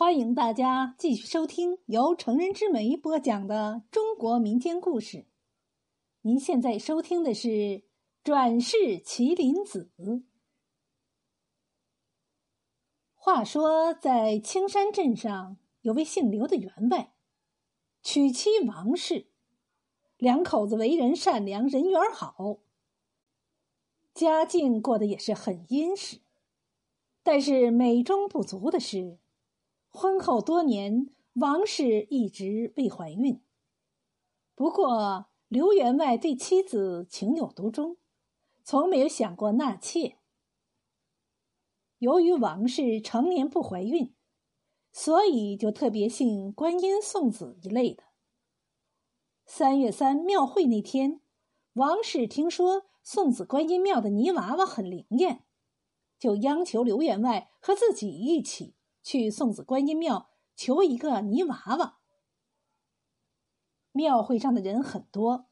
欢迎大家继续收听由成人之美播讲的中国民间故事。您现在收听的是《转世麒麟子》。话说，在青山镇上有位姓刘的员外，娶妻王氏，两口子为人善良，人缘好，家境过得也是很殷实。但是美中不足的是，婚后多年，王氏一直未怀孕。不过刘员外对妻子情有独钟，从没有想过纳妾。由于王氏常年不怀孕，所以就特别信观音、送子一类的。三月三庙会那天，王氏听说送子观音庙的泥娃娃很灵验。就央求刘员外和自己一起去送子观音庙求一个泥娃娃。庙会上的人很多，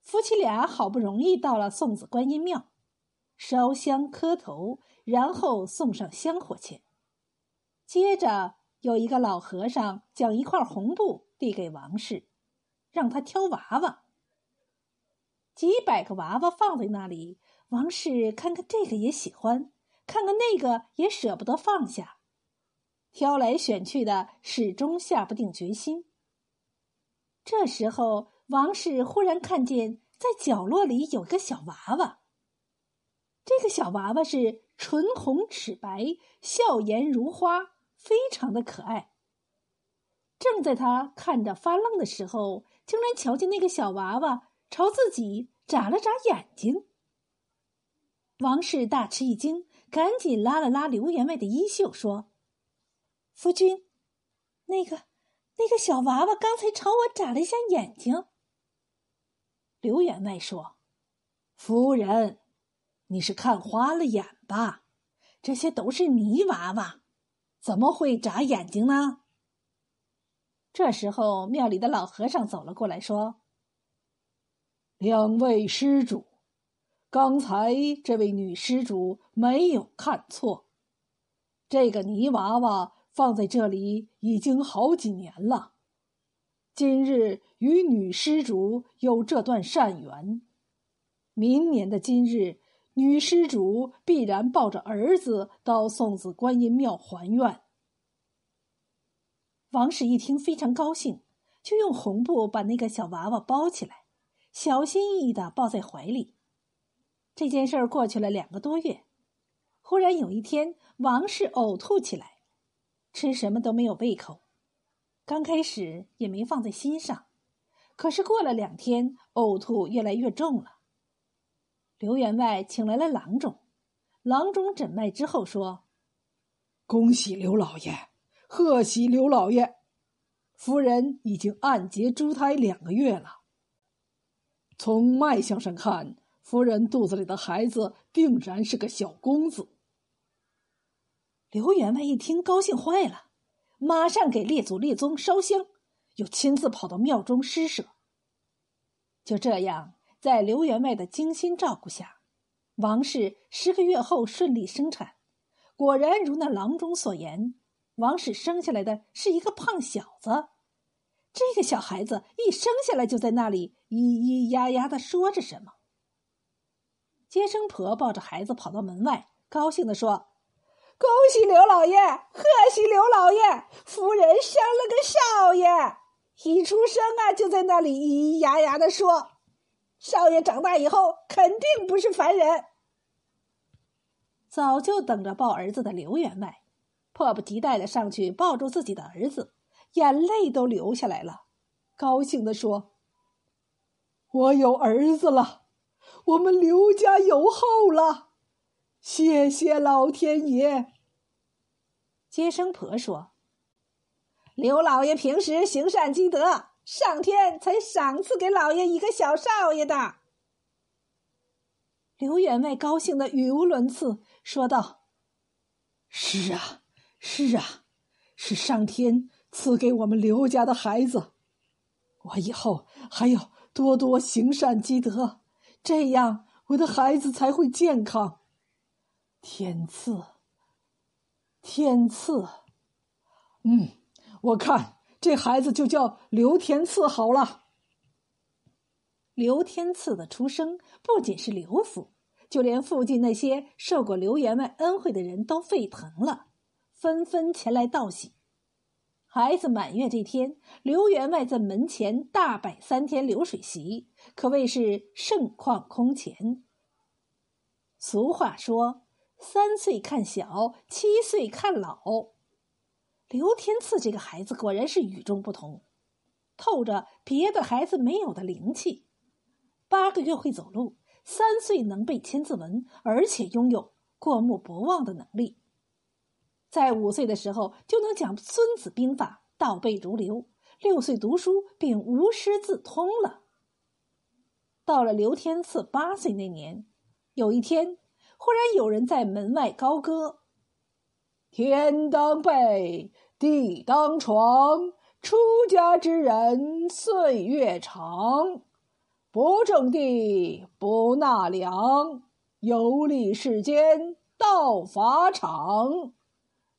夫妻俩好不容易到了送子观音庙，烧香磕头，然后送上香火钱。接着有一个老和尚将一块红布递给王氏，让他挑娃娃。几百个娃娃放在那里，王氏看看这个也喜欢。看看那个也舍不得放下，挑来选去的，始终下不定决心。这时候，王氏忽然看见在角落里有个小娃娃。这个小娃娃是唇红齿白，笑颜如花，非常的可爱。正在他看着发愣的时候，竟然瞧见那个小娃娃朝自己眨了眨眼睛。王氏大吃一惊。赶紧拉了拉刘员外的衣袖，说：“夫君，那个那个小娃娃刚才朝我眨了一下眼睛。”刘员外说：“夫人，你是看花了眼吧？这些都是泥娃娃，怎么会眨眼睛呢？”这时候，庙里的老和尚走了过来，说：“两位施主。”刚才这位女施主没有看错，这个泥娃娃放在这里已经好几年了。今日与女施主有这段善缘，明年的今日，女施主必然抱着儿子到送子观音庙还愿。王氏一听非常高兴，就用红布把那个小娃娃包起来，小心翼翼的抱在怀里。这件事儿过去了两个多月，忽然有一天，王氏呕吐起来，吃什么都没有胃口。刚开始也没放在心上，可是过了两天，呕吐越来越重了。刘员外请来了郎中，郎中诊脉之后说：“恭喜刘老爷，贺喜刘老爷，夫人已经按揭珠胎两个月了。从脉象上看。”夫人肚子里的孩子定然是个小公子。刘员外一听，高兴坏了，马上给列祖列宗烧香，又亲自跑到庙中施舍。就这样，在刘员外的精心照顾下，王氏十个月后顺利生产，果然如那郎中所言，王氏生下来的是一个胖小子。这个小孩子一生下来就在那里咿咿呀呀的说着什么。接生婆抱着孩子跑到门外，高兴地说：“恭喜刘老爷，贺喜刘老爷，夫人生了个少爷！一出生啊，就在那里咿咿呀呀的说，少爷长大以后肯定不是凡人。”早就等着抱儿子的刘员外，迫不及待的上去抱住自己的儿子，眼泪都流下来了，高兴的说：“我有儿子了。”我们刘家有后了，谢谢老天爷。接生婆说：“刘老爷平时行善积德，上天才赏赐给老爷一个小少爷的。”刘员外高兴的语无伦次，说道：“是啊，是啊，是上天赐给我们刘家的孩子，我以后还要多多行善积德。”这样，我的孩子才会健康。天赐，天赐，嗯，我看这孩子就叫刘天赐好了。刘天赐的出生不仅是刘府，就连附近那些受过刘员外恩惠的人都沸腾了，纷纷前来道喜。孩子满月这天，刘员外在门前大摆三天流水席，可谓是盛况空前。俗话说：“三岁看小，七岁看老。”刘天赐这个孩子果然是与众不同，透着别的孩子没有的灵气。八个月会走路，三岁能背千字文，而且拥有过目不忘的能力。在五岁的时候就能讲《孙子兵法》，倒背如流；六岁读书便无师自通了。到了刘天赐八岁那年，有一天，忽然有人在门外高歌。天当被，地当床，出家之人岁月长。不种地，不纳粮，游历世间道法场。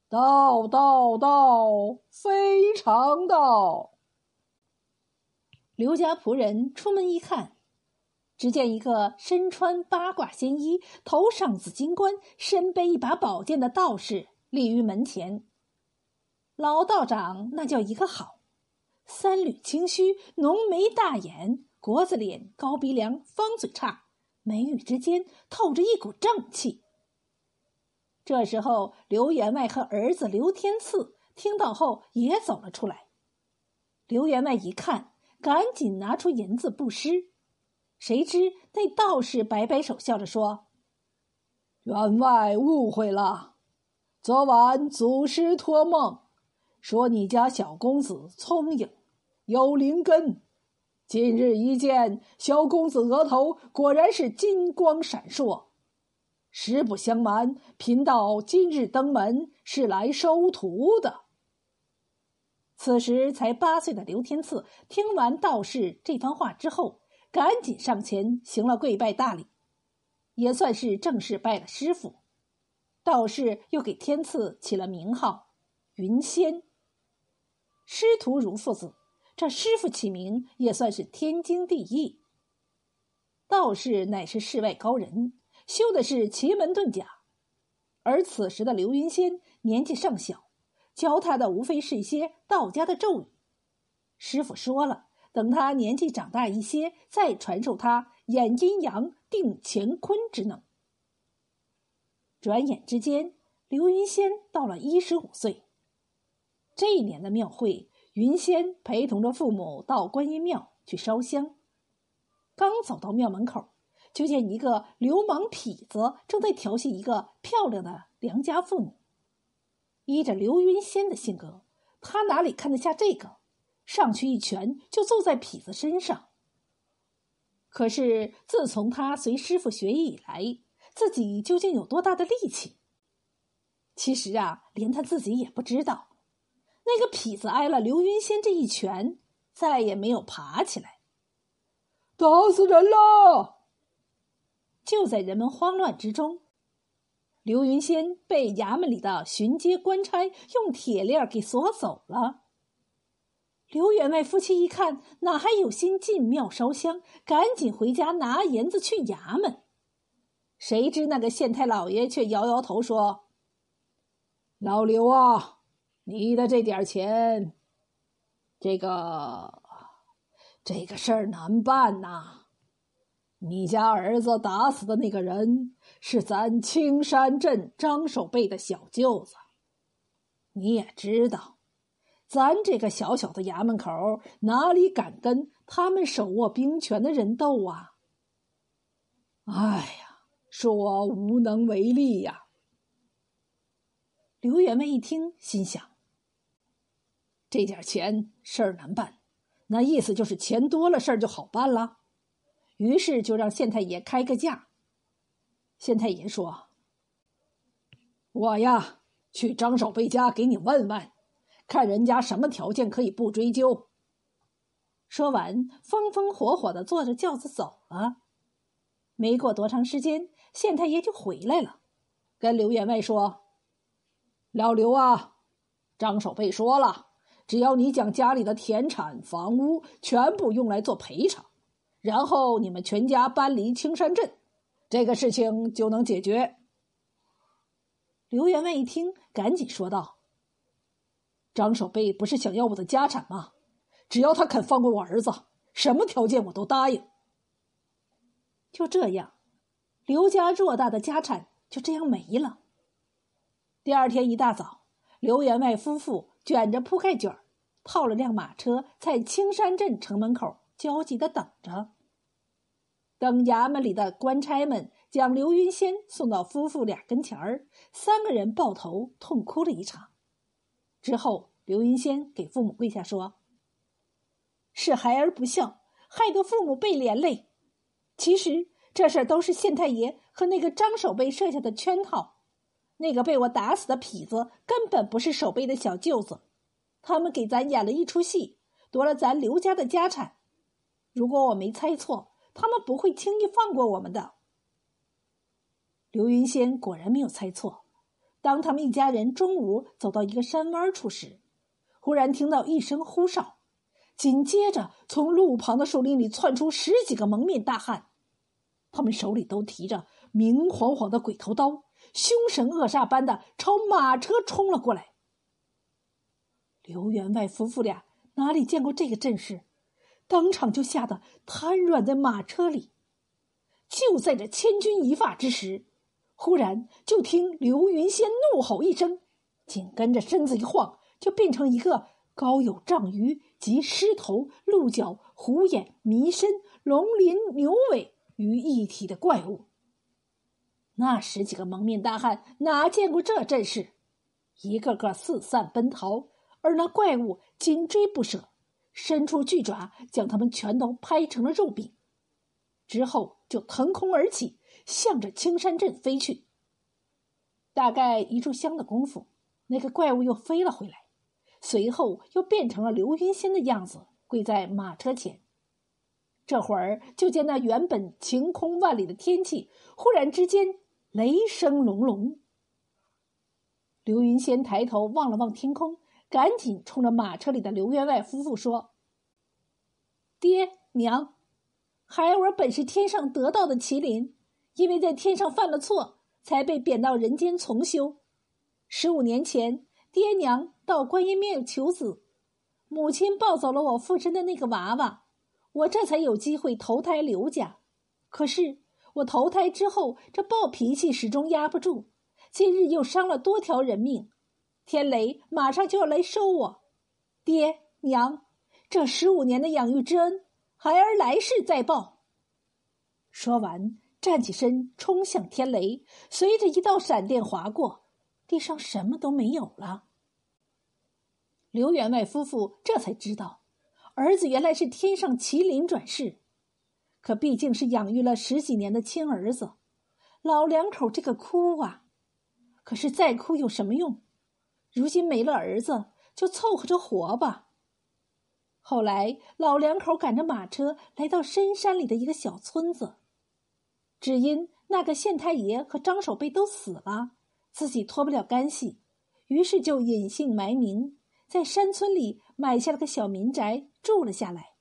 道道道，非常道。刘家仆人出门一看，只见一个身穿八卦仙衣、头上紫金冠、身背一把宝剑的道士。立于门前，老道长那叫一个好，三缕清须，浓眉大眼，国字脸，高鼻梁，方嘴叉，眉宇之间透着一股正气。这时候，刘员外和儿子刘天赐听到后也走了出来。刘员外一看，赶紧拿出银子布施，谁知那道士摆摆手，笑着说：“员外误会了。”昨晚祖师托梦，说你家小公子聪颖，有灵根。今日一见，小公子额头果然是金光闪烁。实不相瞒，贫道今日登门是来收徒的。此时才八岁的刘天赐听完道士这番话之后，赶紧上前行了跪拜大礼，也算是正式拜了师傅。道士又给天赐起了名号“云仙”。师徒如父子，这师傅起名也算是天经地义。道士乃是世外高人，修的是奇门遁甲，而此时的刘云仙年纪尚小，教他的无非是一些道家的咒语。师傅说了，等他年纪长大一些，再传授他演阴阳、定乾坤之能。转眼之间，刘云仙到了一十五岁。这一年的庙会，云仙陪同着父母到观音庙去烧香。刚走到庙门口，就见一个流氓痞子正在调戏一个漂亮的良家妇女。依着刘云仙的性格，他哪里看得下这个？上去一拳就揍在痞子身上。可是自从他随师傅学艺以来，自己究竟有多大的力气？其实啊，连他自己也不知道。那个痞子挨了刘云仙这一拳，再也没有爬起来。打死人了！就在人们慌乱之中，刘云仙被衙门里的巡街官差用铁链给锁走了。刘员外夫妻一看，哪还有心进庙烧香？赶紧回家拿银子去衙门。谁知那个县太老爷却摇摇头说：“老刘啊，你的这点钱，这个这个事儿难办呐。你家儿子打死的那个人是咱青山镇张守备的小舅子，你也知道，咱这个小小的衙门口哪里敢跟他们手握兵权的人斗啊？哎呀！”是我无能为力呀。刘员外一听，心想：这点钱事儿难办，那意思就是钱多了事儿就好办了。于是就让县太爷开个价。县太爷说：“我呀，去张守备家给你问问，看人家什么条件可以不追究。”说完，风风火火的坐着轿子走了。没过多长时间。县太爷就回来了，跟刘员外说：“老刘啊，张守备说了，只要你将家里的田产、房屋全部用来做赔偿，然后你们全家搬离青山镇，这个事情就能解决。刘员外一听，赶紧说道：“张守备不是想要我的家产吗？只要他肯放过我儿子，什么条件我都答应。”就这样，刘家偌大的家产就这样没了。第二天一大早，刘员外夫妇卷着铺盖卷套了辆马车，在青山镇城门口焦急的等着。等衙门里的官差们将刘云仙送到夫妇俩跟前儿，三个人抱头痛哭了一场。之后，刘云仙给父母跪下说：“是孩儿不孝，害得父母被连累。其实这事儿都是县太爷和那个张守备设下的圈套。那个被我打死的痞子根本不是守备的小舅子，他们给咱演了一出戏，夺了咱刘家的家产。如果我没猜错。”他们不会轻易放过我们的。刘云仙果然没有猜错。当他们一家人中午走到一个山弯处时，忽然听到一声呼哨，紧接着从路旁的树林里窜出十几个蒙面大汉，他们手里都提着明晃晃的鬼头刀，凶神恶煞般的朝马车冲了过来。刘员外夫妇俩哪里见过这个阵势？当场就吓得瘫软在马车里。就在这千钧一发之时，忽然就听刘云仙怒吼一声，紧跟着身子一晃，就变成一个高有丈余、集狮头、鹿角、虎眼、迷身、龙鳞、牛尾于一体的怪物。那十几个蒙面大汉哪见过这阵势，一个个四散奔逃，而那怪物紧追不舍。伸出巨爪，将他们全都拍成了肉饼，之后就腾空而起，向着青山镇飞去。大概一炷香的功夫，那个怪物又飞了回来，随后又变成了刘云仙的样子，跪在马车前。这会儿就见那原本晴空万里的天气，忽然之间雷声隆隆。刘云仙抬头望了望天空。赶紧冲着马车里的刘员外夫妇说：“爹娘，孩儿本是天上得道的麒麟，因为在天上犯了错，才被贬到人间重修。十五年前，爹娘到观音庙求子，母亲抱走了我附身的那个娃娃，我这才有机会投胎刘家。可是我投胎之后，这暴脾气始终压不住，今日又伤了多条人命。”天雷马上就要来收我，爹娘，这十五年的养育之恩，孩儿来世再报。说完，站起身冲向天雷，随着一道闪电划过，地上什么都没有了。刘员外夫妇这才知道，儿子原来是天上麒麟转世，可毕竟是养育了十几年的亲儿子，老两口这个哭啊，可是再哭有什么用？如今没了儿子，就凑合着活吧。后来，老两口赶着马车来到深山里的一个小村子，只因那个县太爷和张守备都死了，自己脱不了干系，于是就隐姓埋名，在山村里买下了个小民宅住了下来。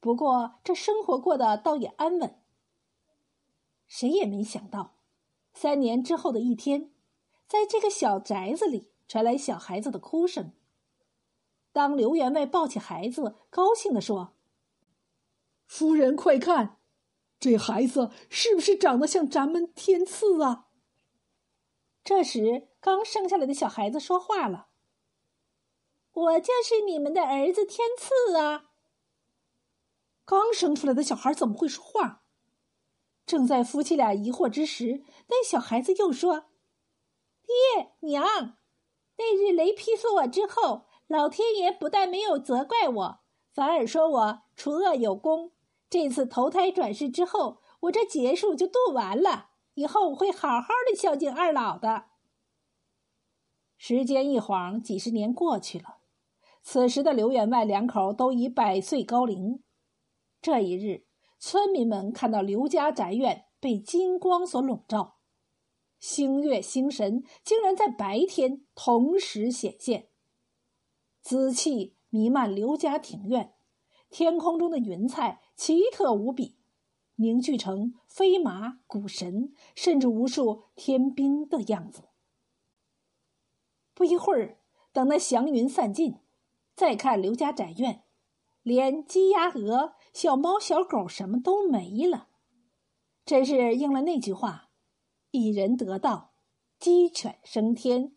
不过，这生活过得倒也安稳。谁也没想到，三年之后的一天，在这个小宅子里。传来小孩子的哭声。当刘员外抱起孩子，高兴地说：“夫人，快看，这孩子是不是长得像咱们天赐啊？”这时，刚生下来的小孩子说话了：“我就是你们的儿子天赐啊！”刚生出来的小孩怎么会说话？正在夫妻俩疑惑之时，那小孩子又说：“爹娘。”那日雷劈死我之后，老天爷不但没有责怪我，反而说我除恶有功。这次投胎转世之后，我这劫数就渡完了，以后我会好好的孝敬二老的。时间一晃，几十年过去了，此时的刘员外两口都已百岁高龄。这一日，村民们看到刘家宅院被金光所笼罩。星月星神竟然在白天同时显现，紫气弥漫刘家庭院，天空中的云彩奇特无比，凝聚成飞马、古神，甚至无数天兵的样子。不一会儿，等那祥云散尽，再看刘家宅院，连鸡鸭鹅、小猫小狗什么都没了，真是应了那句话：“一人得道，鸡犬升天。”